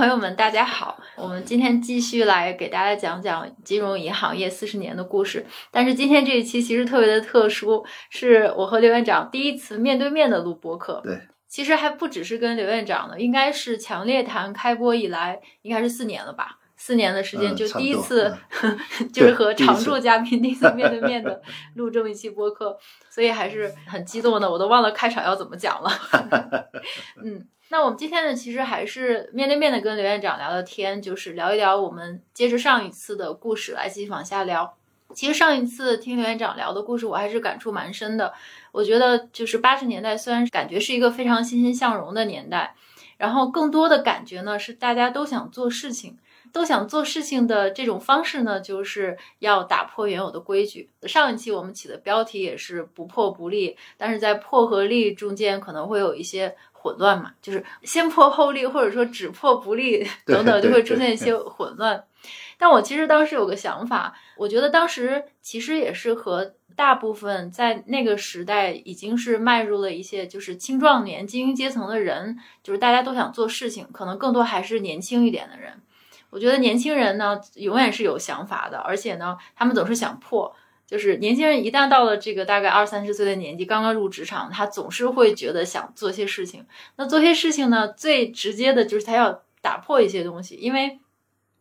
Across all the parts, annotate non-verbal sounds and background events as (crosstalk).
众朋友们，大家好！我们今天继续来给大家讲讲金融银行业四十年的故事。但是今天这一期其实特别的特殊，是我和刘院长第一次面对面的录播课。对，其实还不只是跟刘院长呢，应该是强烈谈开播以来，应该是四年了吧？四年的时间，就 (laughs) 第一次，就是和常驻嘉宾 (laughs) 第一次面对面的 (laughs) 录这么一期播客，所以还是很激动的，我都忘了开场要怎么讲了。嗯，那我们今天呢，其实还是面对面的跟刘院长聊聊天，就是聊一聊我们接着上一次的故事来继续往下聊。其实上一次听刘院长聊的故事，我还是感触蛮深的。我觉得就是八十年代，虽然感觉是一个非常欣欣向荣的年代，然后更多的感觉呢是大家都想做事情。都想做事情的这种方式呢，就是要打破原有的规矩。上一期我们起的标题也是“不破不立”，但是在破和立中间可能会有一些混乱嘛，就是先破后立，或者说只破不立 (laughs) 等等，就会出现一些混乱。但我其实当时有个想法，我觉得当时其实也是和大部分在那个时代已经是迈入了一些就是青壮年精英阶层的人，就是大家都想做事情，可能更多还是年轻一点的人。我觉得年轻人呢，永远是有想法的，而且呢，他们总是想破。就是年轻人一旦到了这个大概二三十岁的年纪，刚刚入职场，他总是会觉得想做些事情。那做些事情呢，最直接的就是他要打破一些东西，因为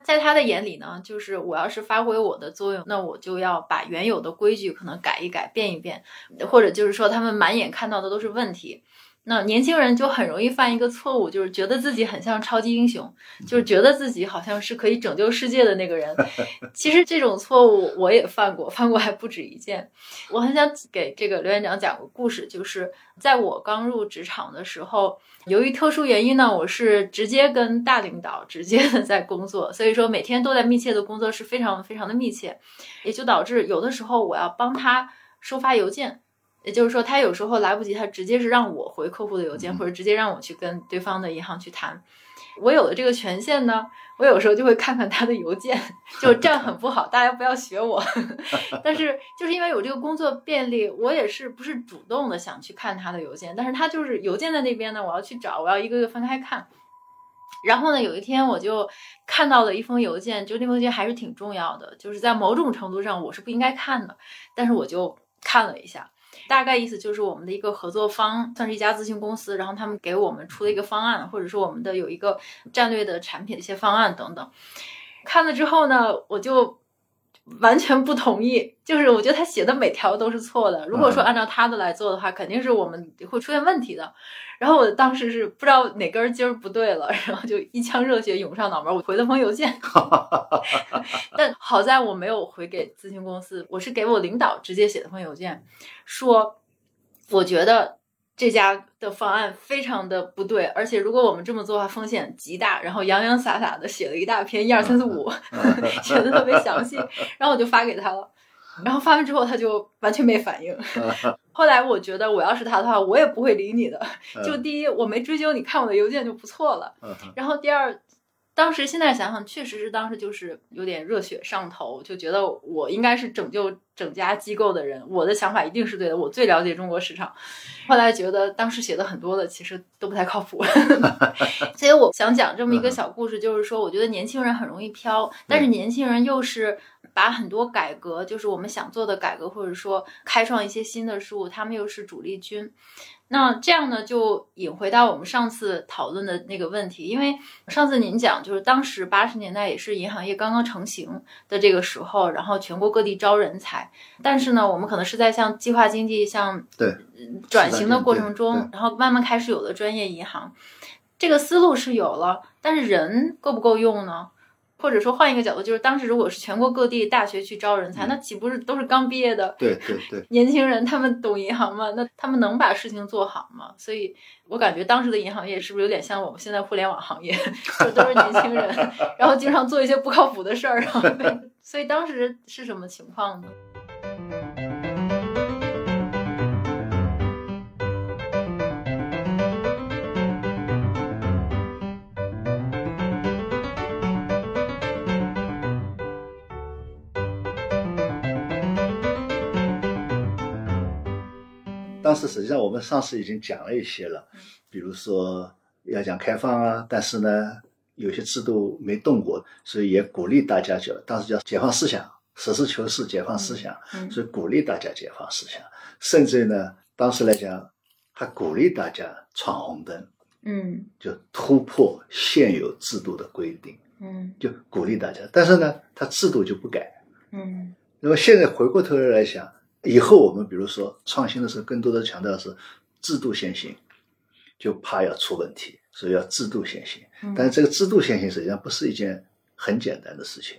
在他的眼里呢，就是我要是发挥我的作用，那我就要把原有的规矩可能改一改、变一变，或者就是说他们满眼看到的都是问题。那年轻人就很容易犯一个错误，就是觉得自己很像超级英雄，就是觉得自己好像是可以拯救世界的那个人。(laughs) 其实这种错误我也犯过，犯过还不止一件。我很想给这个刘院长讲个故事，就是在我刚入职场的时候，由于特殊原因呢，我是直接跟大领导直接的在工作，(laughs) 所以说每天都在密切的工作，是非常非常的密切，也就导致有的时候我要帮他收发邮件。也就是说，他有时候来不及，他直接是让我回客户的邮件，或者直接让我去跟对方的银行去谈。我有了这个权限呢，我有时候就会看看他的邮件，就这样很不好，大家不要学我。(laughs) 但是就是因为有这个工作便利，我也是不是主动的想去看他的邮件，但是他就是邮件在那边呢，我要去找，我要一个个分开看。然后呢，有一天我就看到了一封邮件，就那封邮件还是挺重要的，就是在某种程度上我是不应该看的，但是我就看了一下。大概意思就是我们的一个合作方算是一家咨询公司，然后他们给我们出了一个方案，或者说我们的有一个战略的产品的一些方案等等。看了之后呢，我就。完全不同意，就是我觉得他写的每条都是错的。如果说按照他的来做的话，肯定是我们会出现问题的。然后我当时是不知道哪根筋儿不对了，然后就一腔热血涌上脑门，我回了封邮件。但好在我没有回给咨询公司，我是给我领导直接写的封邮件，说我觉得。这家的方案非常的不对，而且如果我们这么做的话，风险极大。然后洋洋洒洒的写了一大篇一二三四五，写的特别详细，(laughs) 然后我就发给他了。然后发完之后，他就完全没反应。后来我觉得，我要是他的话，我也不会理你的。就第一，我没追究你看我的邮件就不错了。然后第二。当时现在想想，确实是当时就是有点热血上头，就觉得我应该是拯救整家机构的人，我的想法一定是对的，我最了解中国市场。后来觉得当时写的很多的其实都不太靠谱，(laughs) 所以我想讲这么一个小故事，就是说我觉得年轻人很容易飘，但是年轻人又是把很多改革，就是我们想做的改革，或者说开创一些新的事物，他们又是主力军。那这样呢，就引回到我们上次讨论的那个问题，因为上次您讲，就是当时八十年代也是银行业刚刚成型的这个时候，然后全国各地招人才，但是呢，我们可能是在向计划经济向对转型的过程中，然后慢慢开始有了专业银行，这个思路是有了，但是人够不够用呢？或者说换一个角度，就是当时如果是全国各地大学去招人才，那岂不是都是刚毕业的？对对对，(laughs) 年轻人他们懂银行吗？那他们能把事情做好吗？所以我感觉当时的银行业是不是有点像我们现在互联网行业，(laughs) 就都是年轻人，然后经常做一些不靠谱的事儿，然后 (laughs) 所以当时是什么情况呢？当时实际上我们上次已经讲了一些了，比如说要讲开放啊，但是呢有些制度没动过，所以也鼓励大家叫当时叫解放思想，实事求是，解放思想，所以鼓励大家解放思想，甚至呢，当时来讲还鼓励大家闯红灯，嗯，就突破现有制度的规定，嗯，就鼓励大家，但是呢，他制度就不改，嗯，那么现在回过头来来想，以后我们比如说创新的时候，更多的强调是制度先行，就怕要出问题，所以要制度先行。但是这个制度先行实际上不是一件很简单的事情，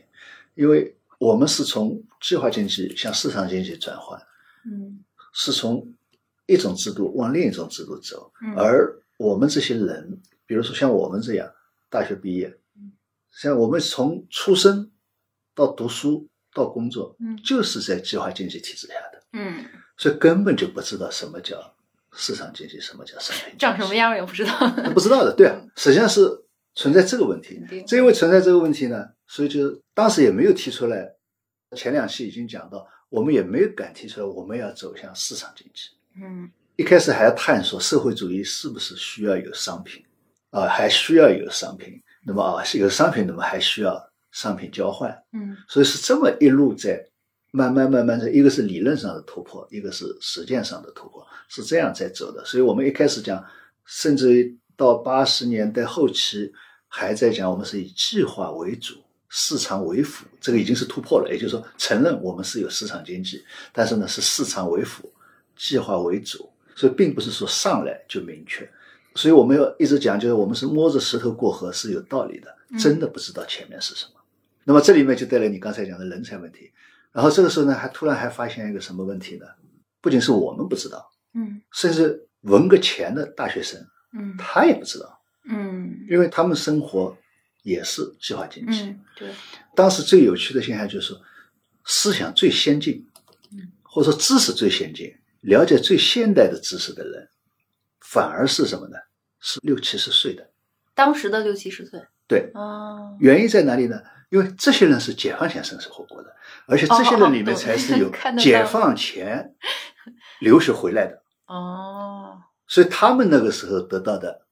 因为我们是从计划经济向市场经济转换，嗯，是从一种制度往另一种制度走，嗯。而我们这些人，比如说像我们这样大学毕业，像我们从出生到读书到工作，嗯就是在计划经济体制下的，嗯，所以根本就不知道什么叫市场经济，什么叫商品，长什么样也不知道。(laughs) 不知道的，对啊，实际上是存在这个问题。正因为存在这个问题呢，所以就当时也没有提出来。前两期已经讲到，我们也没有敢提出来我们要走向市场经济。嗯一开始还要探索社会主义是不是需要有商品啊，还需要有商品。那么啊，是有商品，那么还需要商品交换。嗯所以是这么一路在慢慢慢慢的，一个是理论上的突破，一个是实践上的突破，是这样在走的。所以我们一开始讲，甚至于到八十年代后期还在讲，我们是以计划为主，市场为辅，这个已经是突破了。也就是说，承认我们是有市场经济，但是呢是市场为辅，计划为主，所以并不是说上来就明确。所以我们要一直讲，就是我们是摸着石头过河是有道理的，真的不知道前面是什么。那么这里面就带来你刚才讲的人才问题。然后这个时候呢，还突然还发现一个什么问题呢？不仅是我们不知道，嗯甚至文革前的大学生嗯他也不知道，嗯因为他们生活也是计划经济。嗯，对，当时最有趣的现象就是，思想最先进嗯，或者说知识最先进、了解最现代的知识的人，反而是什么呢？是六七十岁的。当时的六七十岁。对，哦，原因在哪里呢？因为这些人是解放前生活过的，而且这些人里面才是有 (laughs) 解放前留学回来的，哦，所以他们那个时候得到的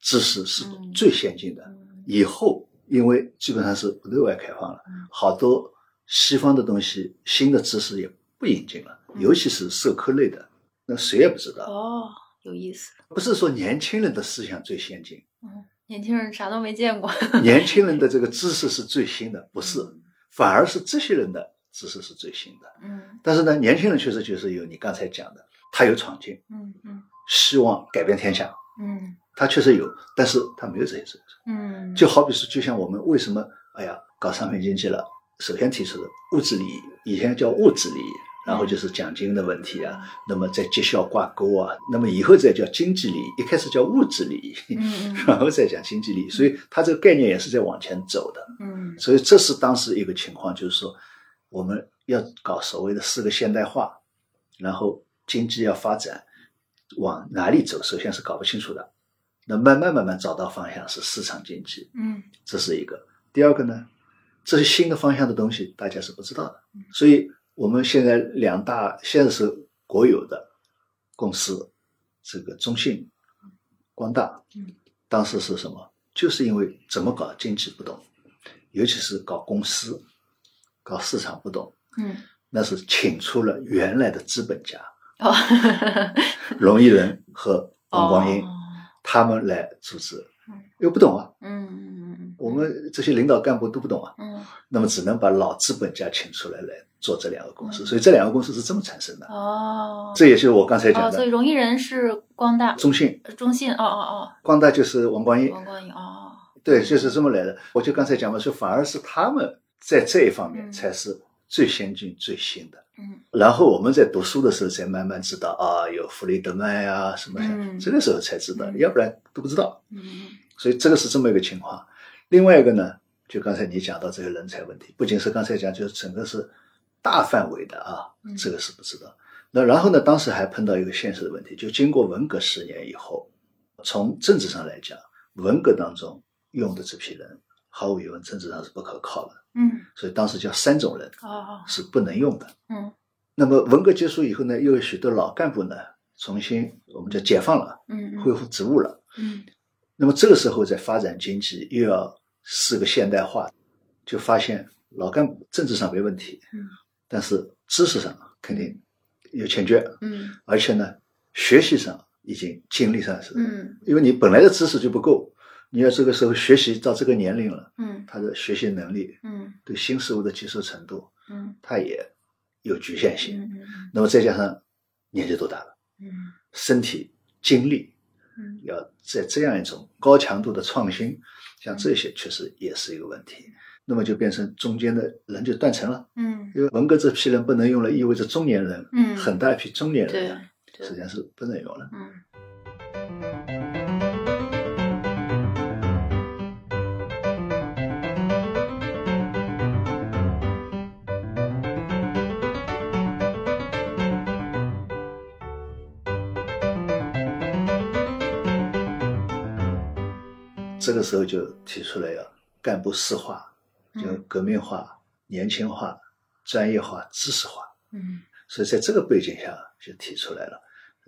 知识是嗯最先进的。嗯以后因为基本上是不对外开放了嗯，好多西方的东西、新的知识也不引进了，嗯尤其是社科类的，那谁也不知道。哦，有意思。不是说年轻人的思想最先进，嗯，年轻人啥都没见过。(laughs) 年轻人的这个知识是最新的，不是，反而是这些人的知识是最新的。嗯。但是呢，年轻人确实就是有你刚才讲的，他有闯劲，嗯嗯。希望改变天下，嗯。他确实有，但是他没有这些知识。嗯，就好比是，就像我们为什么哎呀搞商品经济了，首先提出的物质利益，以前叫物质利益，然后就是奖金的问题啊，那么在绩效挂钩啊，那么以后再叫经济利益，一开始叫物质利益，然后再讲经济利益，所以它这个概念也是在往前走的。嗯所以这是当时一个情况，就是说我们要搞所谓的四个现代化，然后经济要发展，往哪里走，首先是搞不清楚的。那慢慢慢慢找到方向是市场经济，嗯这是一个。第二个呢，这些新的方向的东西大家是不知道的，所以我们现在两大现在是国有的公司，这个中信、光大嗯，当时是什么？就是因为怎么搞经济不懂，尤其是搞公司、搞市场不懂，嗯，那是请出了原来的资本家哦，(laughs) 龙一人和王光英，哦他们来组织嗯，又不懂啊，嗯嗯我们这些领导干部都不懂啊，嗯。那么只能把老资本家请出来来做这两个公司，嗯。所以这两个公司是这么产生的。哦，这也就是我刚才哦，讲的所以荣毅人是光大中信，中信，哦哦哦。光大就是王光哦，英，王光英，哦，对，就是这么来的。我就刚才讲嘛，说反而是他们在这一方面嗯。才是最先进、最新的。嗯然后我们在读书的时候才慢慢知道啊，有弗雷德曼呀、什么嗯这个时候才知道，嗯要不然都不知道。嗯所以这个是这么一个情况。另外一个呢，就刚才你讲到这个人才问题，不仅是刚才讲，就是整个是大范围的啊嗯，这个是不知道。那然后呢，当时还碰到一个现实的问题，就经过文革十年以后，从政治上来讲，文革当中用的这批人，毫无疑问政治上是不可靠的，嗯，所以当时叫三种人哦，是不能用的。嗯。那么文革结束以后呢，又有许多老干部呢重新我们叫解放了，嗯。恢复职务了。嗯。那么这个时候在发展经济，又要是个现代化，就发现老干部政治上没问题，嗯，但是知识上肯定有欠缺，嗯。而且呢，学习上已经精力上是，嗯。因为你本来的知识就不够，你要这个时候学习到这个年龄了，嗯。他的学习能力、嗯。对新事物的接受程度，嗯。他也有局限性。嗯那么再加上年纪都大了，嗯。身体精力嗯。要在这样一种高强度的创新，像这些确实也是一个问题。那么就变成中间的人就断层了，嗯。因为文革这批人不能用了，意味着中年人，嗯。很大一批中年人对。实际上是不能用了。嗯个时候就提出来要干部四化，就嗯革命化、年轻化、专业化、知识化。嗯所以在这个背景下就提出来了。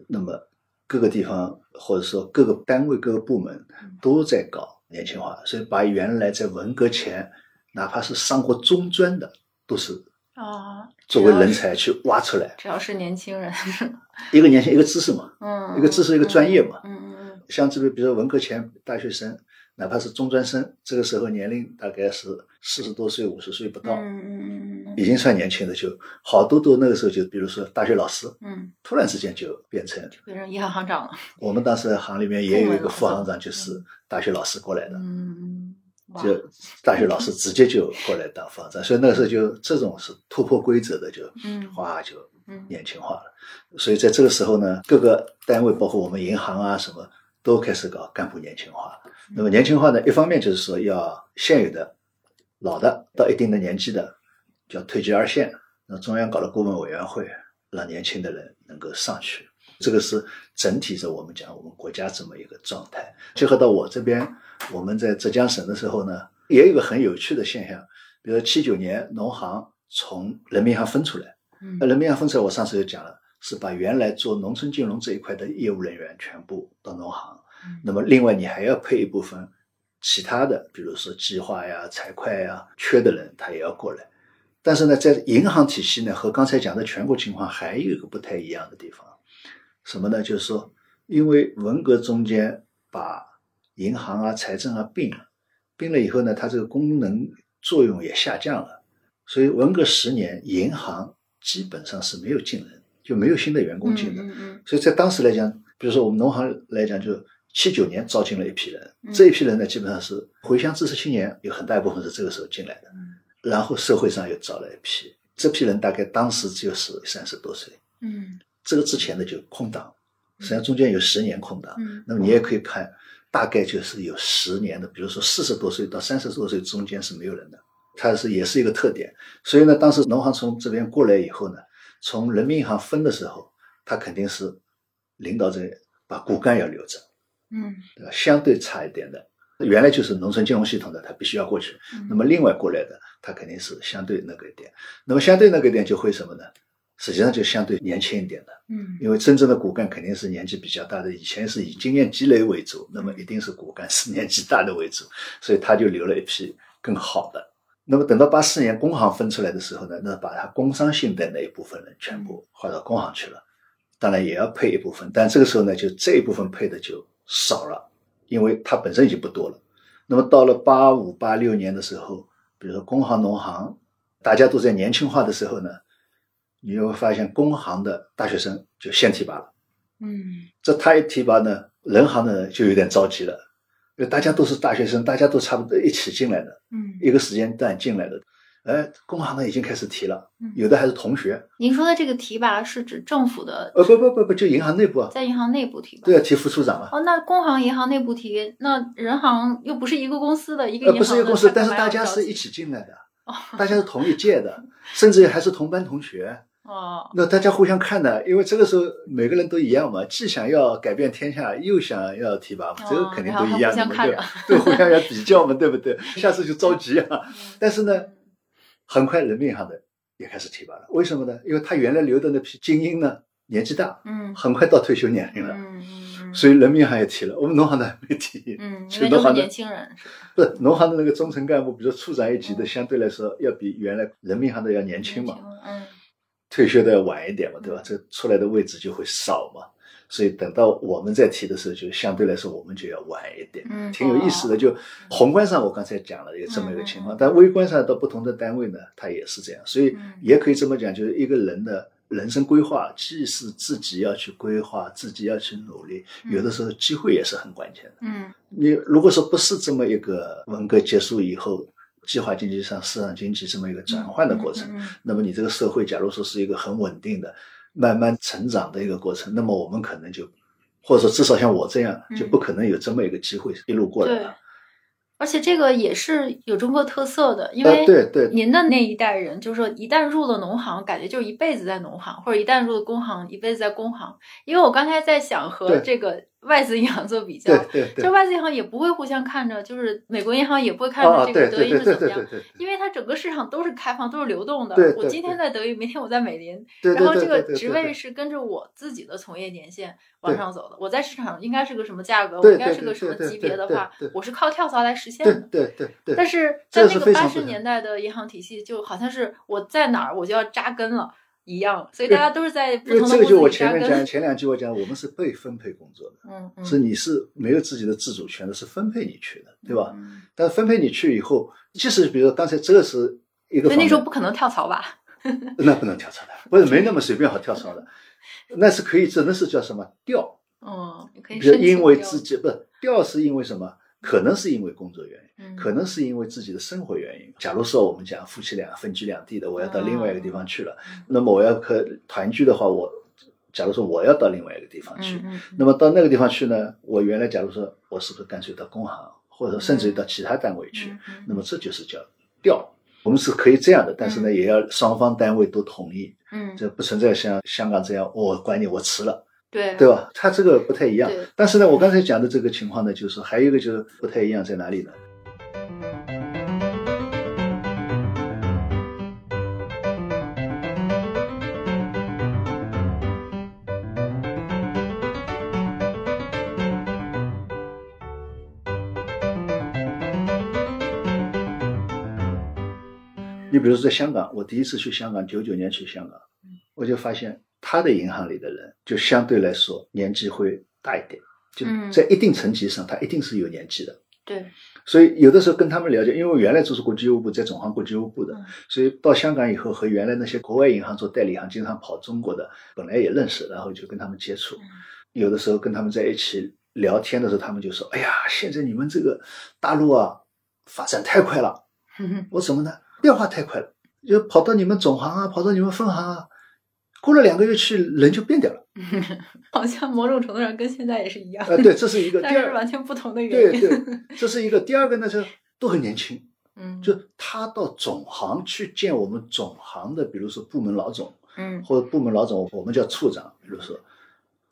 那么各个地方或者说各个单位、各个部门都在搞年轻化，所以把原来在文革前哪怕是上过中专的，都是啊，作为人才去挖出来。只要是年轻人，(laughs) 一个年轻，一个知识嘛，嗯，一个知识，一个专业嘛。嗯嗯嗯像这个，比如说文革前大学生，哪怕是中专生，这个时候年龄大概是四十多岁、五十岁不到，嗯嗯嗯嗯已经算年轻的，就好多都那个时候就，比如说大学老师，嗯，突然之间就变成变成银行行长了，我们当时行里面也有一个副行长，就是大学老师过来的，嗯嗯，就大学老师直接就过来当副行长，所以那个时候就这种是突破规则的，就嗯哗就嗯年轻化了。所以在这个时候呢，各个单位包括我们银行啊什么都开始搞干部年轻化。那么年轻化呢，一方面就是说要现有的老的到一定的年纪的叫退居二线，那中央搞了顾问委员会，让年轻的人能够上去。这个是整体上我们讲我们国家这么一个状态。结合到我这边，我们在浙江省的时候呢，也有一个很有趣的现象，比如七九年农行从人民银行分出来，嗯那人民银行分出来，我上次就讲了，是把原来做农村金融这一块的业务人员全部到农行，嗯那么另外你还要配一部分其他的，比如说计划呀、财会呀，缺的人他也要过来。但是呢，在银行体系呢，和刚才讲的全国情况还有一个不太一样的地方，什么呢？就是说，因为文革中间把银行啊、财政啊并了，并了以后呢，它这个功能作用也下降了，所以文革十年，银行基本上是没有进人，就没有新的员工进的。嗯嗯所以在当时来讲，比如说我们农行来讲，就七九年招进了一批人，嗯这一批人呢，基本上是回乡知识青年，有很大一部分是这个时候进来的。嗯然后社会上又招了一批，这批人大概当时就是三十多岁，嗯这个之前的就空档，实际上中间有十年空档。嗯那么你也可以看，大概就是有十年的，比如说四十多岁到三十多岁中间是没有人的，它是也是一个特点。所以呢，当时农行从这边过来以后呢，从人民银行分的时候，他肯定是领导者把骨干要留着，嗯对吧？相对差一点的，原来就是农村金融系统的，他必须要过去。嗯，那么另外过来的，他肯定是相对那个一点。那么相对那个一点就会什么呢？实际上就相对年轻一点的，嗯因为真正的骨干肯定是年纪比较大的，以前是以经验积累为主，那么一定是骨干是年纪大的为主，所以他就留了一批更好的。那么等到八四年工行分出来的时候呢，那把他工商性的那一部分人全部划到工行去了，当然也要配一部分，但这个时候呢，就这一部分配的就少了，因为它本身已经不多了。那么到了八五八六年的时候，比如说工行、农行，大家都在年轻化的时候呢，你就会发现工行的大学生就先提拔了。嗯这他一提拔呢，人行的人就有点着急了，因为大家都是大学生，大家都差不多一起进来的，嗯，一个时间段进来的。哎，工行呢已经开始提了嗯，有的还是同学。您说的这个提拔是指政府的呃，不不不不，就银行内部啊，在银行内部提拔？对啊提副处长嘛。哦，那工行、银行内部提，那人行又不是一个公司的，一个呃，银行不是一个公司，但是大家是一。起进来的，(laughs) 大家是同一届的，(laughs) 甚至还是同班同学。哦，那大家互相看的，因为这个时候每个人都一样嘛，既想要改变天下，又想要提拔嘛，这个肯定都一样的对，互相要比较嘛，对不对？(laughs) 下次就着急啊。但是呢，很快人民银行的也开始提拔了，为什么呢？因为他原来留的那批精英呢，年纪大，嗯很快到退休年龄了。嗯所以人民银行也提了，我们农行的还没提。嗯，因为都是年轻人，是不是农行的那个中层干部，比如说处长一级的，相对来说要比原来人民银行的要年轻嘛，嗯，退休的要晚一点嘛，对吧？这出来的位置就会少嘛。所以等到我们再提的时候，就相对来说我们就要晚一点，嗯，挺有意思的。就宏观上我刚才讲了有这么一个情况，但微观上到不同的单位呢，它也是这样。所以也可以这么讲，就是一个人的人生规划，既是自己要去规划，自己要去努力，有的时候机会也是很关键的。嗯，你如果说不是这么一个文革结束以后，计划经济上市场经济这么一个转换的过程，那么你这个社会假如说是一个很稳定的。慢慢成长的一个过程，那么我们可能就，或者说至少像我这样，就不可能有这么一个机会一路过来了。而且这个也是有中国特色的，因为对对，您的那一代人，就是说一旦入了农行，感觉就是一辈子在农行，或者一旦入了工行，一辈子在工行。因为我刚才在想和这个。外资银行做比较，就外资银行也不会互相看着，就是美国银行也不会看着这个德银是怎么样，因为它整个市场都是开放，都是流动的。我今天在德银，明天我在美林，然后这个职位是跟着我自己的从业年限往上走的。我在市场应该是个什么价格，我应该是个什么级别的话，我是靠跳槽来实现的。对对对。但是在那个八十年代的银行体系，就好像是我在哪儿我就要扎根了。一样，所以大家都是在不同的这个就我前面讲前两句我讲，我们是被分配工作的，嗯，是你是没有自己的自主权的，是分配你去的，对吧？但是分配你去以后，即使比如说刚才这个是一个，所以那时候不可能跳槽吧？(laughs) 那不能跳槽的，不是没那么随便好跳槽的，(laughs) 那是可以，只能是叫什么调？哦，可以。比如因为自己不是调，是因为什么？可能是因为工作原因，可能是因为自己的生活原因。假如说我们讲夫妻俩分居两地的，我要到另外一个地方去了，那么我要可团聚的话，我假如说我要到另外一个地方去，那么到那个地方去呢，我原来假如说我是不是干脆到工行，或者甚至于到其他单位去，那么这就是叫调。我们是可以这样的，但是呢，也要双方单位都同意，嗯，这不存在像香港这样，我管你，我辞了。对对吧？它这个不太一样。但是呢，我刚才讲的这个情况呢，就是还有一个就是不太一样在哪里呢？你比如说在香港，我第一次去香港，九九年去香港，我就发现。他的银行里的人就相对来说年纪会大一点，就在一定层级上，他一定是有年纪的。对，所以有的时候跟他们了解，因为原来就是国际业务部在总行国际业务部的，所以到香港以后和原来那些国外银行做代理行，经常跑中国的，本来也认识，然后就跟他们接触。有的时候跟他们在一起聊天的时候，他们就说：“哎呀，现在你们这个大陆啊发展太快了。”我什么呢？变化太快了，就跑到你们总行啊，跑到你们分行啊。过了两个月去，人就变掉了，(laughs) 好像某种程度上跟现在也是一样。呃，对，这是一个，(laughs) 但是完全不同的原因。对对，这是一个。第二个呢，就都很年轻，嗯，就他到总行去见我们总行的，比如说部门老总，嗯，或者部门老总，我们叫处长，比如说，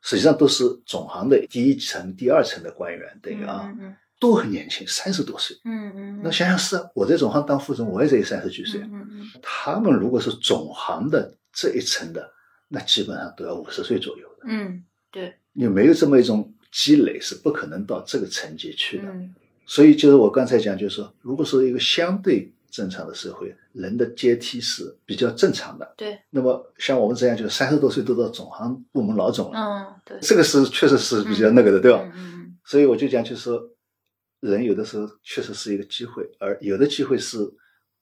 实际上都是总行的第一层、第二层的官员，等于啊，都很年轻，三十多岁，嗯嗯。那想想是啊，我在总行当副总，我也只有三十几岁，嗯嗯。他们如果是总行的这一层的。那基本上都要五十岁左右的，嗯，对，你没有这么一种积累，是不可能到这个层级去的。嗯，所以就是我刚才讲，就是说，如果说一个相对正常的社会，人的阶梯是比较正常的。对，那么像我们这样，就是三十多岁都到总行部门老总了。嗯，对，这个是确实是比较那个的，对吧？嗯嗯。所以我就讲，就是说，人有的时候确实是一个机会，而有的机会是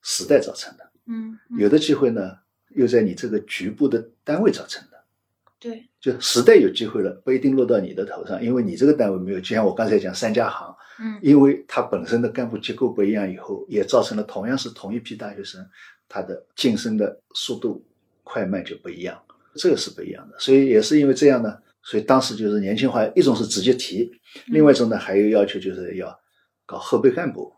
时代造成的。嗯，有的机会呢？又在你这个局部的单位造成的，对，就时代有机会了，不一定落到你的头上，因为你这个单位没有。就像我刚才讲三家行，嗯，因为它本身的干部结构不一样，以后也造成了同样是同一批大学生，他的晋升的速度快慢就不一样，这个是不一样的。所以也是因为这样呢，所以当时就是年轻化，一种是直接提，另外一种呢还有要求就是要搞后备干部，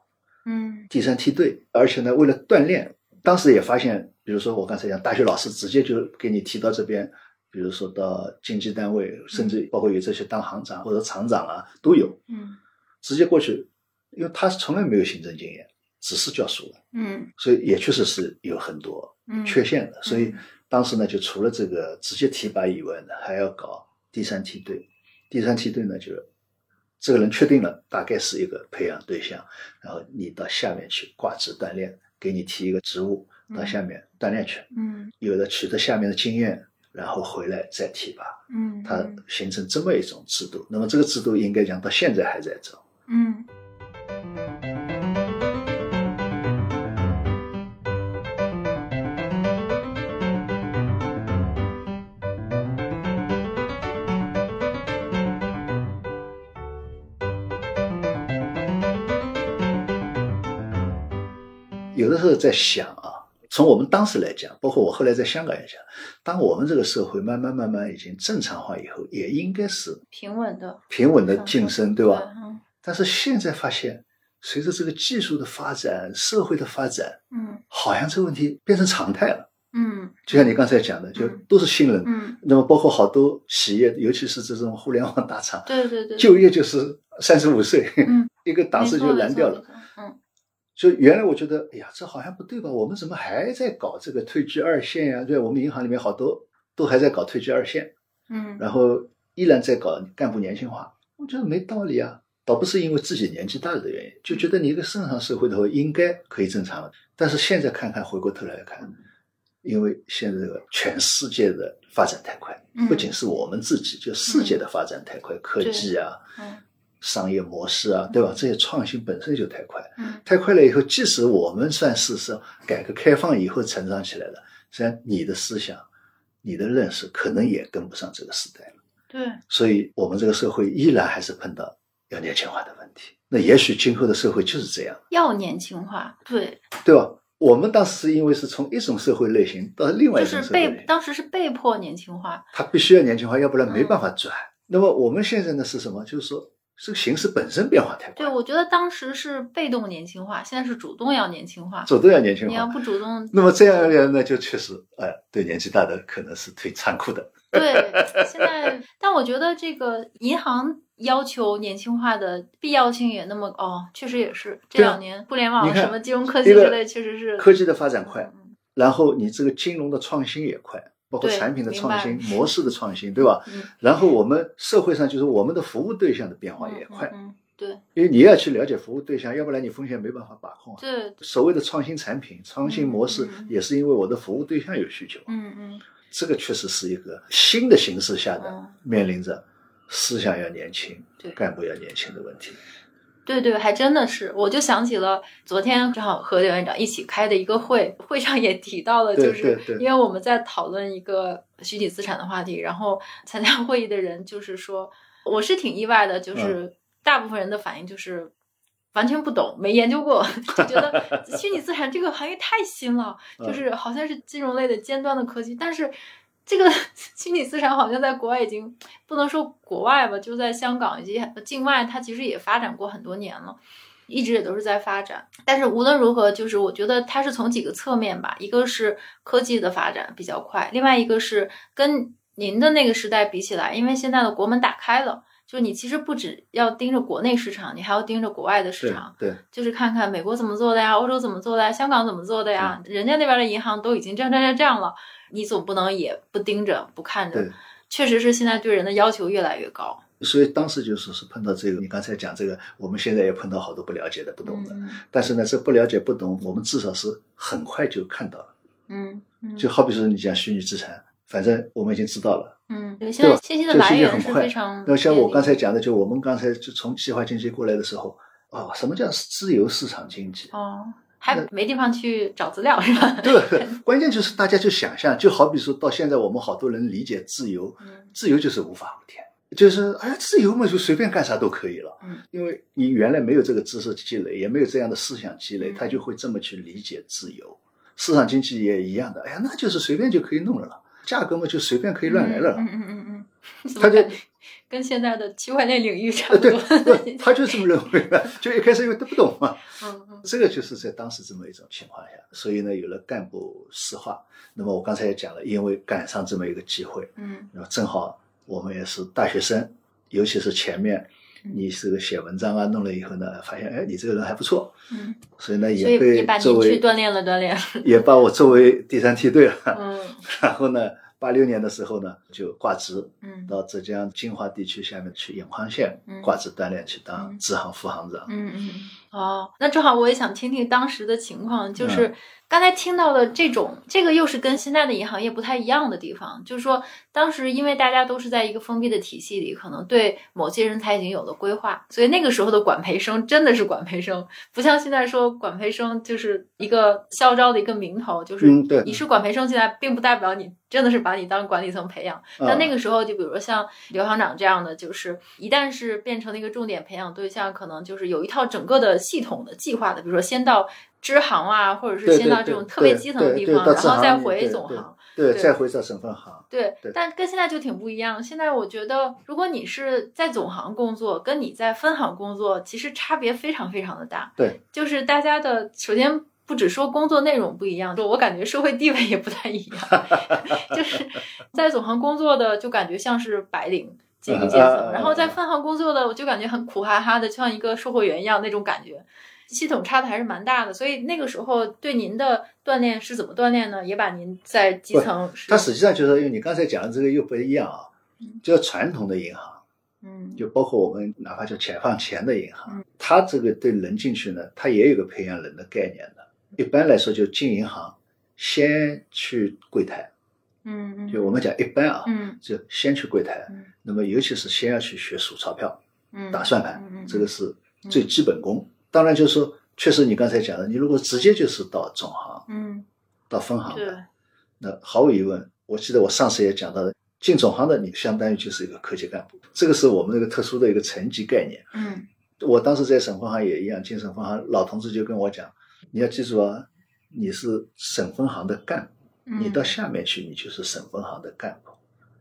嗯，第三梯队，而且呢为了锻炼，当时也发现。比如说我刚才讲，大学老师直接就给你提到这边，比如说到经济单位，甚至包括有这些当行长或者厂长啊都有，嗯，直接过去，因为他从来没有行政经验，只是教书的，嗯，所以也确实是有很多缺陷的。所以当时呢，就除了这个直接提拔以外呢，还要搞第三梯队，第三梯队呢，就是这个人确定了，大概是一个培养对象，然后你到下面去挂职锻炼，给你提一个职务，到下面锻炼去。嗯有了取得下面的经验，然后回来再提拔，嗯，它形成这么一种制度。那么这个制度应该讲到现在还在走。嗯有的时候在想啊，从我们当时来讲，包括我后来在香港也讲，当我们这个社会慢慢慢慢已经正常化以后，也应该是平稳的，平稳的晋升，对吧？嗯但是现在发现，随着这个技术的发展、社会的发展，嗯好像这个问题变成常态了。嗯就像你刚才讲的，就嗯都是新人。嗯，那么包括好多企业，尤其是这种互联网大厂，对对对，就业就是三十五岁，嗯 (laughs) 一个档次就蓝掉了。就原来我觉得，哎呀，这好像不对吧？我们怎么还在搞这个退居二线呀？对，我们银行里面好多都还在搞退居二线，嗯然后依然在搞干部年轻化，我觉得没道理啊。倒不是因为自己年纪大了的原因，就觉得你一个正常社会的话，应该可以正常了。但是现在看看，回过头来看，因为现在这个全世界的发展太快，嗯不仅是我们自己，就世界的发展太快，科技啊、嗯商业模式啊，对吧？这些创新本身就太快。嗯太快了以后，即使我们算是是改革开放以后成长起来的，虽然你的思想、你的认识可能也跟不上这个时代了，对，所以我们这个社会依然还是碰到要年轻化的问题。那也许今后的社会就是这样，要年轻化，对，对吧？我们当时是因为是从一种社会类型到另外一种就是被社会类型，当时是被迫年轻化，他必须要年轻化，要不然没办嗯法转。那么我们现在呢是什么？就是说，这个形势本身变化太快，对我觉得当时是被动年轻化，现在是主动要年轻化，主动要年轻化。你要不主动，那么这样的人呢，就确实，哎，对年纪大的可能是挺残酷的。对，现在，但我觉得这个银行要求年轻化的必要性也那么哦，确实也是这两年互联网什么金融科技之类，确实是科技的发展快，嗯然后你这个金融的创新也快，包括产品的创新、模式的创新，对吧？嗯然后我们社会上就是我们的服务对象的变化也快，嗯，嗯对因为你要去了解服务对象，要不然你风险没办法把控啊。对，所谓的创新产品、创新模式也是因为我的服务对象有需求。嗯嗯这个确实是一个新的形势下的嗯面临着思想要年轻对、干部要年轻的问题。对对，还真的是，我就想起了昨天正好和刘院长一起开的一个会，会上也提到了，就是因为我们在讨论一个虚拟资产的话题，然后参加会议的人就是说，我是挺意外的，嗯。就是大部分人的反应就是。完全不懂，没研究过，(laughs) 就觉得 (laughs) 虚拟资产这个行业太新了，嗯。就是好像是金融类的尖端的科技，但是这个虚拟资产好像在国外已经不能说国外吧，就在香港以及境外，它其实也发展过很多年了。一直也都是在发展，但是无论如何，就是我觉得它是从几个侧面吧，一个是科技的发展比较快，另外一个是跟您的那个时代比起来，因为现在的国门打开了，就你其实不只要盯着国内市场，你还要盯着国外的市场，对，就是看看美国怎么做的呀，欧洲怎么做的呀，香港怎么做的呀，嗯人家那边的银行都已经这样这样这样了，你总不能也不盯着不看着对。确实是现在对人的要求越来越高。所以当时就是是碰到这个，你刚才讲这个，我们现在也碰到好多不了解的、不懂的。嗯但是呢，这不了解、不懂，我们至少是很快就看到了。嗯嗯，就好比说你讲虚拟资产，反正我们已经知道了。嗯，对，现在信息的来源是非常那像我刚才讲的，就我们刚才就从计划经济过来的时候，哦，什么叫自由市场经济？哦，还没地方去找资料是吧？对，(laughs) 关键就是大家就想象，就好比说到现在，我们好多人理解自由，嗯自由就是无法无天，就是哎呀，自由嘛，就随便干啥都可以了。嗯，因为你原来没有这个知识积累，也没有这样的思想积累，嗯他就会这么去理解自由。市场经济也一样的，哎呀，那就是随便就可以弄了了，价格嘛就随便可以乱来了了。嗯嗯嗯嗯嗯，他就跟现在的区块链领域差不多。，对，他就这么认为的，就一开始因为他不懂嘛，(laughs) 嗯嗯这个就是在当时这么一种情况下，所以呢，有了干部石化。那么我刚才也讲了，因为赶上这么一个机会，嗯然后正好我们也是大学生，尤其是前面嗯你这个写文章啊，弄了以后呢，发现哎，你这个人还不错，嗯，所以呢也被作为锻炼了锻炼。也把我作为第三梯队了，嗯。(laughs) 然后呢八六年的时候呢，就挂职，嗯。到浙江金华地区下面去永康县挂职锻炼去当支行副行长。嗯嗯哦，那正好我也想听听当时的情况，嗯。就是刚才听到的这种，这个又是跟现在的银行业不太一样的地方，就是说当时因为大家都是在一个封闭的体系里，可能对某些人才已经有了规划，所以那个时候的管培生真的是管培生，不像现在说管培生就是一个校招的一个名头，就是你是管培生进来，并不代表你真的是把你当管理层培养。但那个时候，就比如说像刘行长这样的，就是一旦是变成了一个重点培养对象，可能就是有一套整个的系统的计划的，比如说先到支行啊，或者是先到这种特别基层的地方，然后再回总行。对，再回到省分行。对对，但跟现在就挺不一样。现在我觉得，如果你是在总行工作，跟你在分行工作，其实差别非常非常的大。对，就是大家的首先不只说工作内容不一样，就我感觉社会地位也不太一样。(laughs) 就是在总行工作的，就感觉像是白领阶级阶层，然后在分行工作的，我就感觉很苦哈哈的，就像一个售货员一样那种感觉。系统差的还是蛮大的，所以那个时候对您的锻炼是怎么锻炼呢？也把您在基层是，它实际上就是因为你刚才讲的这个又不一样啊，就传统的银行，嗯就包括我们哪怕叫解放前的银行嗯，它这个对人进去呢，它也有个培养人的概念的。一般来说，就进银行先去柜台，嗯嗯，就我们讲一般啊，嗯。就先去柜台嗯。那么尤其是先要去学数钞票、嗯。打算盘嗯嗯，这个是最基本功。当然，就是说，确实你刚才讲的，你如果直接就是到总行、嗯。到分行对。的，那毫无疑问，我记得我上次也讲到的，进总行的你相当于就是一个科级干部，这个是我们那个特殊的一个层级概念。嗯。我当时在省分行也一样，进省分行老同志就跟我讲，你要记住啊，你是省分行的干部，嗯，你到下面去，你就是省分行的干部。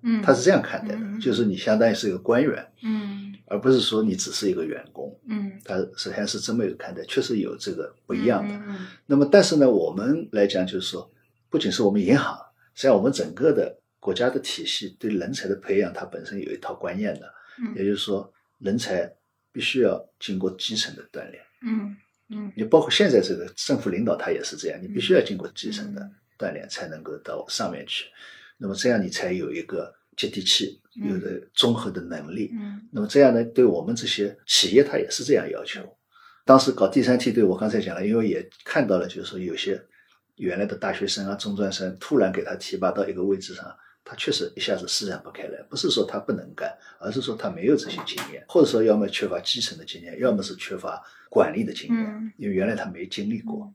嗯他是这样看待的，嗯就是你相当于是一个官员，嗯而不是说你只是一个员工。嗯他首先是这么一个看待，确实有这个不一样的。嗯那么，但是呢，我们来讲就是说，不仅是我们银行，实际上我们整个的国家的体系对人才的培养，它本身有一套观念的，嗯也就是说，人才必须要经过基层的锻炼。嗯嗯你包括现在这个政府领导，他也是这样，你必须要经过基层的嗯锻炼，才能够到上面去。那么这样你才有一个接地气，嗯有的综合的能力。嗯那么这样呢，对我们这些企业，它也是这样要求。当时搞第三梯队，我刚才讲了，因为也看到了，就是说有些原来的大学生啊、中专生，突然给他提拔到一个位置上，他确实一下子施展不开来。不是说他不能干，而是说他没有这些经验，或者说要么缺乏基层的经验，要么是缺乏管理的经验，嗯因为原来他没经历过。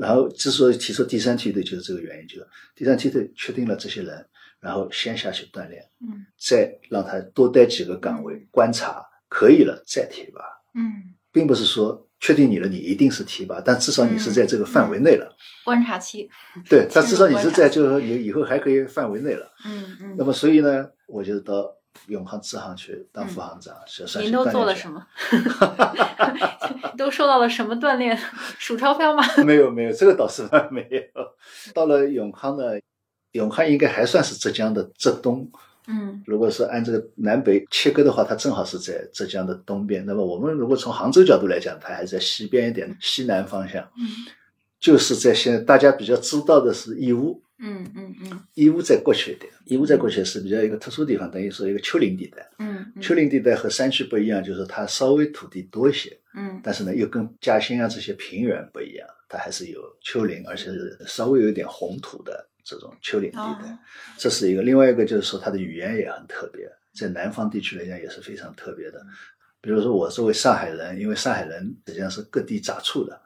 然后之所以提出第三梯队，就是这个原因，就是第三梯队确定了这些人，然后先下去锻炼，嗯。再让他多待几个岗位观察，可以了再提拔，嗯，并不是说确定你了你一定是提拔，但至少你是在这个范围内了。观察期，对，但至少你是在就是说你以后还可以范围内了。嗯嗯，那么所以呢，我就到永康支行去当副行长，您都做了什么？(laughs) 都受到了什么锻炼？(laughs) 数钞票吗？(laughs) 没有没有，这个倒是没有。到了永康呢，永康应该还算是浙江的浙东。嗯如果是按这个南北切割的话，它正好是在浙江的东边。那么我们如果从杭州角度来讲，它还在西边一点，西南方向，嗯就是在现在大家比较知道的是义乌，嗯嗯嗯义乌再过去一点，义乌再过去是比较一个特殊地方，等于说一个丘陵地带。嗯丘陵地带和山区不一样，就是它稍微土地多一些，嗯但是呢又跟嘉兴啊这些平原不一样，它还是有丘陵，而且是稍微有一点红土的这种丘陵地带。哦这是一个，另外一个就是说它的语言也很特别，在南方地区来讲也是非常特别的。比如说我作为上海人，因为上海人实际上是各地杂处的，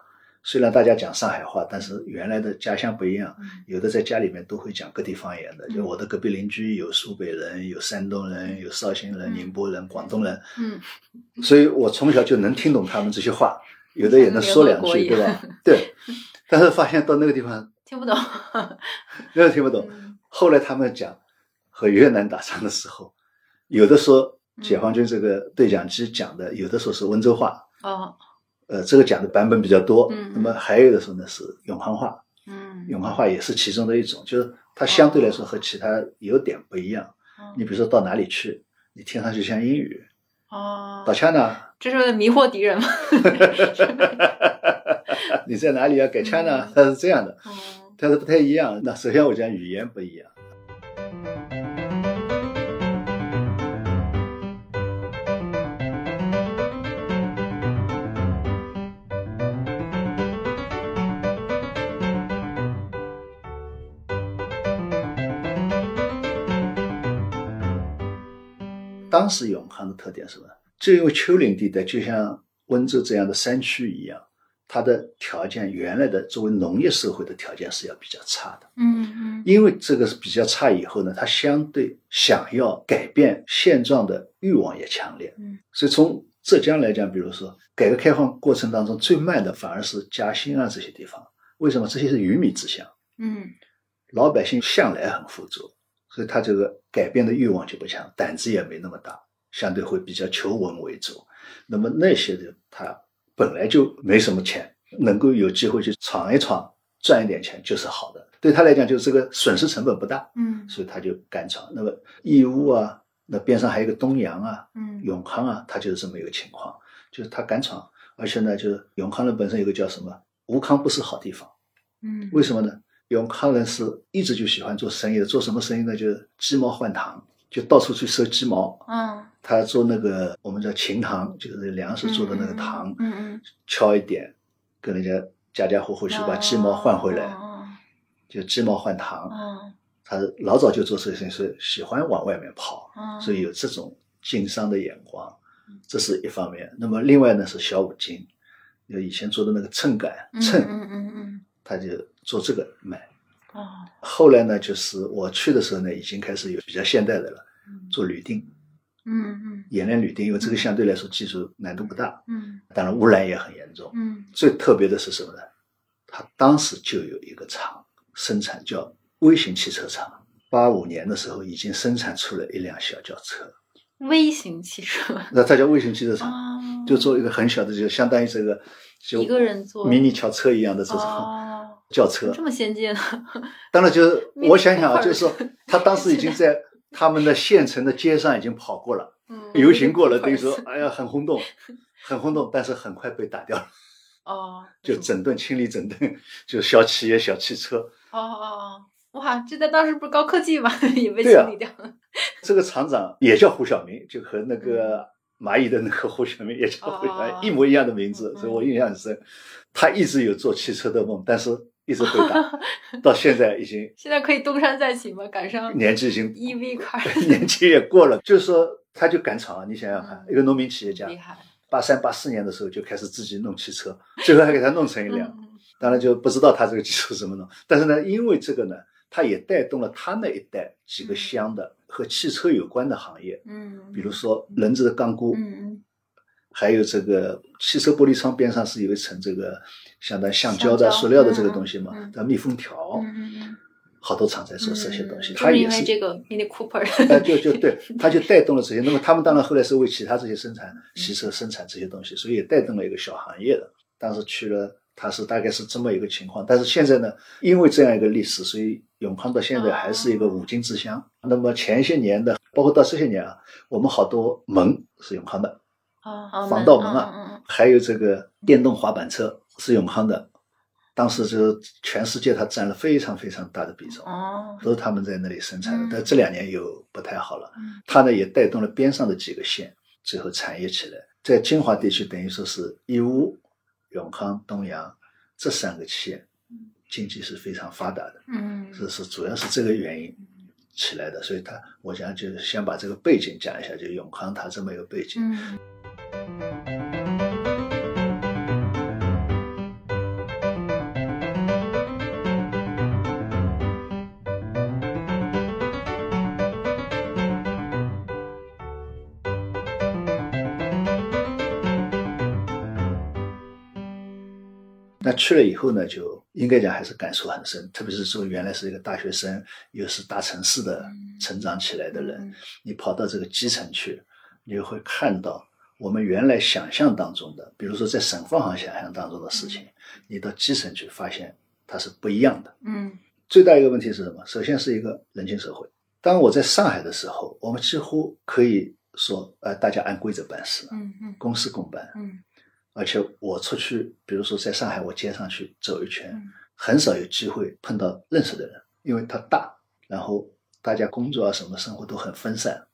虽然大家讲上海话，但是原来的家乡不一样，有的在家里面都会讲各地方言的。嗯就我的隔壁邻居有苏北人，有山东人，有绍兴人、嗯宁波人、广东人，嗯 (laughs) 所以我从小就能听懂他们这些话，有的也能说两句，对吧？对。(laughs) 但是发现到那个地方，(laughs) 听不懂。没有听不懂。嗯后来他们讲和越南打仗的时候，有的说解放军这个对讲机讲的，有的说是温州话，哦呃，这个讲的版本比较多。嗯那么还有的时候呢是永恒话，嗯永恒话也是其中的一种，就是它相对来说和其他有点不一样。哦你比如说到哪里去，你听上去像英语，哦到，家呢，这是为了迷惑敌人吗？(laughs) 你在哪里要改枪呢？它是这样的，嗯它是不太一样。那首先我讲语言不一样。当时永康的特点是什么？就因为丘陵地带，就像温州这样的山区一样，它的条件原来的作为农业社会的条件是要比较差的。嗯嗯，因为这个是比较差以后呢，它相对想要改变现状的欲望也强烈。嗯，所以从浙江来讲，比如说改革开放过程当中最慢的反而是嘉兴啊这些地方。为什么？这些是鱼米之乡。嗯，老百姓向来很富足，所以他这个改变的欲望就不强，胆子也没那么大，相对会比较求稳为主。那么那些人他本来就没什么钱，能够有机会去闯一闯，赚一点钱就是好的。对他来讲，就是这个损失成本不大，嗯所以他就敢闯。那么义乌啊，那边上还有个东阳啊、嗯永康啊，他就是这么一个情况，就是他敢闯，而且呢，就是永康人本身有个叫什么吴康不是好地方，嗯，为什么呢？永康人是一直就喜欢做生意的，做什么生意呢？就是鸡毛换糖，就到处去收鸡毛。嗯，他做那个我们叫琴糖，就是粮食做的那个糖，嗯嗯，敲一点，跟人家家家户户去把鸡毛换回来，哦就鸡毛换糖。嗯他老早就做这些事，喜欢往外面跑，哦，所以有这种经商的眼光，这是一方面。那么另外呢是小五金，就以前做的那个秤杆嗯秤，嗯嗯嗯他就做这个卖。哦。后来呢，就是我去的时候呢，已经开始有比较现代的了，做铝锭、嗯嗯。冶炼铝锭，因为这个相对来说技术难度不大，嗯。当然污染也很严重。嗯。最特别的是什么呢？他当时就有一个厂生产叫微型汽车厂，八五年的时候已经生产出了一辆小轿车，微型汽车。那它叫微型汽车厂，啊，就做一个很小的，就相当于这个就一个人做。迷你轿车一样的这种哦，轿车。这么先进啊，(laughs) 当然，就是 (laughs) 我想想啊，就是说他当时已经在他们的县城的街上已经跑过了。嗯游行过了，等于说哎呀，很轰动，很轰动，但是很快被打掉了，(laughs) 哦，就整顿清理整顿，就小企业、小汽车，哦哦哦，哇，这在当时不是高科技吗？也被清理掉了。这个厂长也叫胡晓明，就和那个蚂蚁的那个胡晓明也叫胡晓明，哦一模一样的名字，嗯所以我印象很深。他一直有做汽车的梦，但是一直被打，到现在已经 (laughs) 现在可以东山再起吗？赶上 (laughs) 年纪已经 (laughs) EV car，年纪也过了，就是说他就赶场啊！你想想看，一个农民企业家，厉害。八三八四年的时候就开始自己弄汽车，最后还给他弄成一辆。嗯当然就不知道他这个技术怎么弄，但是呢，因为这个呢，他也带动了他那一代几个乡的和汽车有关的行业，嗯，比如说轮子的钢箍，嗯嗯还有这个汽车玻璃窗边上是有一层这个相当于橡胶的、塑料的这个东西嘛叫密封条，嗯嗯嗯，好多厂在做这些东西，嗯就是他也是因为这个 Mini Cooper，(laughs) 呃，就就对，他就带动了这些。那么他们当然后来是为其他这些生产汽车生产这些东西，所以也带动了一个小行业的。当时去了，他是大概是这么一个情况。但是现在呢，因为这样一个历史，所以永康到现在还是一个五金之乡。那么前些年的，包括到这些年啊，我们好多门是永康的，啊，防盗门啊啊，还有这个电动滑板车是永康的。当时就全世界它占了非常非常大的比重。哦，都是他们在那里生产的嗯，但这两年又不太好了嗯。它呢也带动了边上的几个县，最后产业起来。在金华地区，等于说是义乌、永康、东阳这三个县，经济是非常发达的，嗯，这是主要是这个原因起来的。所以他，我想就是先把这个背景讲一下，就永康它这么一个背景。嗯那去了以后呢，就应该讲还是感触很深，特别是说原来是一个大学生，又是大城市的成长起来的人，嗯你跑到这个基层去，你就会看到我们原来想象当中的，比如说在省分行想象当中的事情，你到基层去发现它是不一样的。嗯最大一个问题是什么？首先是一个人情社会。当我在上海的时候，我们几乎可以说，呃，大家按规则办事，嗯嗯公事公办。嗯而且我出去，比如说在上海，我街上去走一圈，嗯很少有机会碰到认识的人，因为它大，然后大家工作啊什么生活都很分散。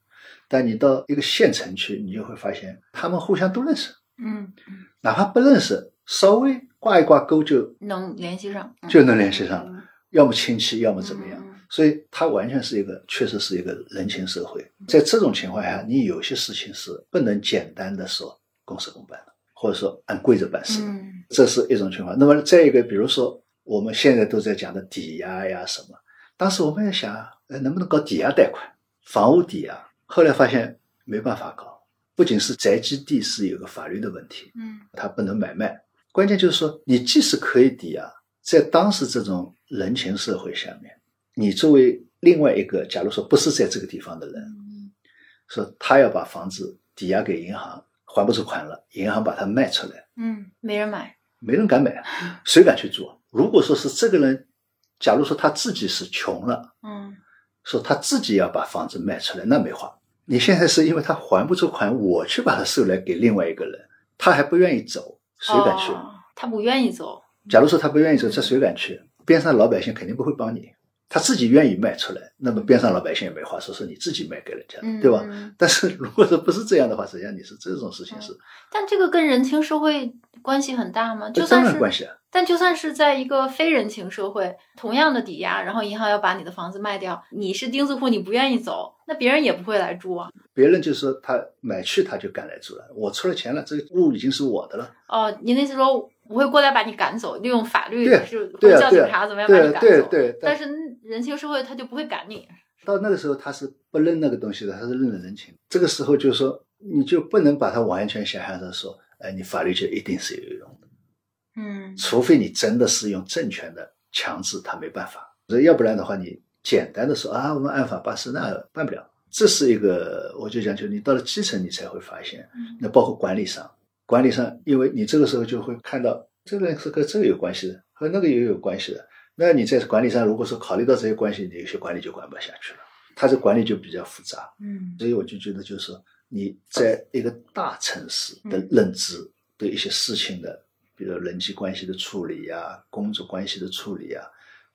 但你到一个县城去，你就会发现他们互相都认识，嗯嗯，哪怕不认识，稍微挂一挂钩就能联系上，嗯就能联系上了嗯要么亲戚，要么怎么样。嗯所以它完全是一个，确实是一个人情社会。在这种情况下，你有些事情是不能简单的说公事公办的，或者说按规则办事的，这是一种情况。那么再一个，比如说我们现在都在讲的抵押呀什么，当时我们也想，呃，能不能搞抵押贷款、房屋抵押？后来发现没办法搞，不仅是宅基地是有个法律的问题，嗯，它不能买卖，关键就是说你即使可以抵押，在当时这种人情社会下面。你作为另外一个，假如说不是在这个地方的人，说他要把房子抵押给银行，还不出款了，银行把它卖出来，嗯，没人买，没人敢买，(laughs) 谁敢去做？如果说是这个人，假如说他自己是穷了，嗯，说他自己要把房子卖出来，那没话。你现在是因为他还不出款，我去把他收来给另外一个人，他还不愿意走，谁敢去？他不愿意走。假如说他不愿意走，这谁敢去？边上老百姓肯定不会帮你。他自己愿意卖出来，那么边上老百姓也没话说，是你自己卖给人家，对吧？但是如果说不是这样的话，实际上你是这种事情是。但这个跟人情社会关系很大吗？就算是关系啊。但就算是在一个非人情社会，同样的抵押，然后银行要把你的房子卖掉，你是钉子户，你不愿意走，那别人也不会来住啊。别人就说他买去他就敢来住了，我出了钱了，这个路已经是我的了。哦，你那时候。不会过来把你赶走，利用法律是会叫警察怎么样把你赶走？对对但是人情社会他就不会赶你。到那个时候他是不认那个东西的，他是认人情。这个时候就是说，你就不能把它完全想象成说，哎，你法律就一定是有用的。嗯。除非你真的是用政权的强制，他没办法。要不然的话，你简单的说啊，我们按法办事，那办不了。这是一个，我就讲，就你到了基层，你才会发现，那包括管理上。管理上，因为你这个时候就会看到，这个人是跟这个有关系的，和那个也有关系的。那你在管理上，如果说考虑到这些关系，你有些管理就管不下去了。他这管理就比较复杂，嗯，所以我就觉得，就是你在一个大城市的认知，对一些事情的，比如人际关系的处理呀，工作关系的处理呀，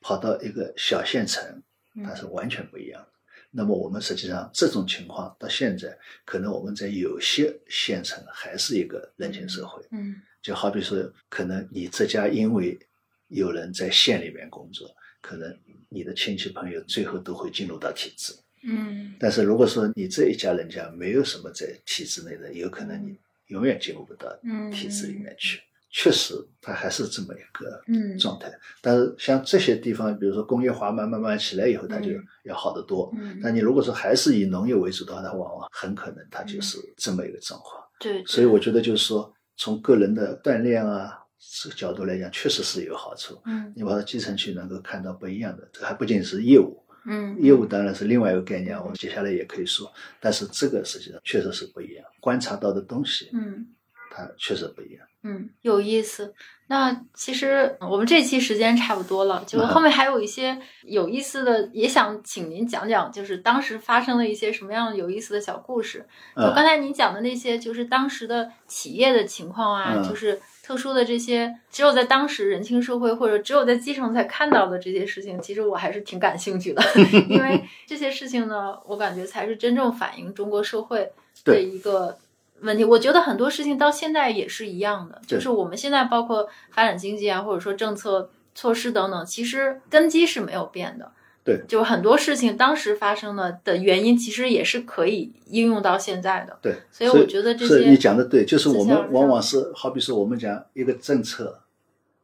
跑到一个小县城，它是完全不一样的。那么我们实际上这种情况到现在，可能我们在有些县城还是一个人情社会。嗯，就好比说，可能你这家因为有人在县里面工作，可能你的亲戚朋友最后都会进入到体制。嗯，但是如果说你这一家人家没有什么在体制内的，有可能你永远进入不到体制里面去。确实，它还是这么一个状态。但是像这些地方，比如说工业化慢慢慢起来以后，它就要好得多。但你如果说还是以农业为主的话，它往往很可能它就是这么一个状况。对。所以我觉得就是说，从个人的锻炼啊这个角度来讲，确实是有好处。嗯。你跑到基层去，能够看到不一样的，这还不仅是业务。嗯。业务当然是另外一个概念，我们接下来也可以说。但是这个实际上确实是不一样，观察到的东西，嗯，它确实不一样。嗯，有意思。那其实我们这期时间差不多了，就后面还有一些有意思的，也想请您讲讲，就是当时发生了一些什么样有意思的小故事。就刚才您讲的那些，就是当时的企业的情况啊，就是特殊的这些，只有在当时人情社会或者只有在基层才看到的这些事情，其实我还是挺感兴趣的，(laughs) 因为这些事情呢，我感觉才是真正反映中国社会的一个。问题，我觉得很多事情到现在也是一样的，就是我们现在包括发展经济啊，或者说政策措施等等，其实根基是没有变的。对，就很多事情当时发生的的原因，其实也是可以应用到现在的。对，所以我觉得这些你讲的对，就是我们往往是好比说我们讲一个政策，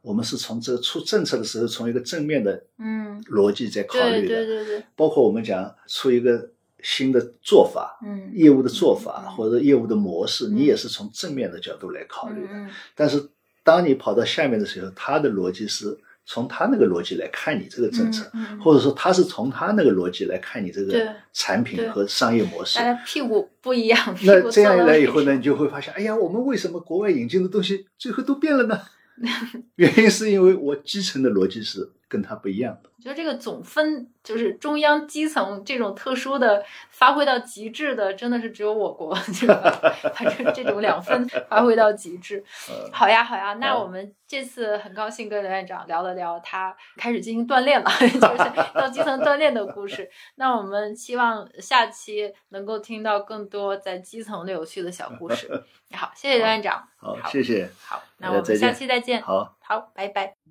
我们是从这个出政策的时候，从一个正面的嗯逻辑在考虑的，对对对，包括我们讲出一个。新的做法，嗯，业务的做法或者业务的模式，你也是从正面的角度来考虑的。但是，当你跑到下面的时候，他的逻辑是从他那个逻辑来看你这个政策，或者说他是从他那个逻辑来看你这个产品和商业模式。大家屁股不一样。那这样一来以后呢，你就会发现，哎呀，我们为什么国外引进的东西最后都变了呢？(laughs) 原因是因为我基层的逻辑是跟他不一样的。我觉得这个总分就是中央基层这种特殊的发挥到极致的，真的是只有我国，(laughs) (laughs) 反正这种两分发挥到极致。(laughs) 好呀，好呀，那我们这次很高兴跟刘院长聊了聊他开始进行锻炼了，就是到基层锻炼的故事。那我们希望下期能够听到更多在基层的有趣的小故事。好，谢谢刘院长。好，谢谢。好，那我们下期再见。好，好，拜拜。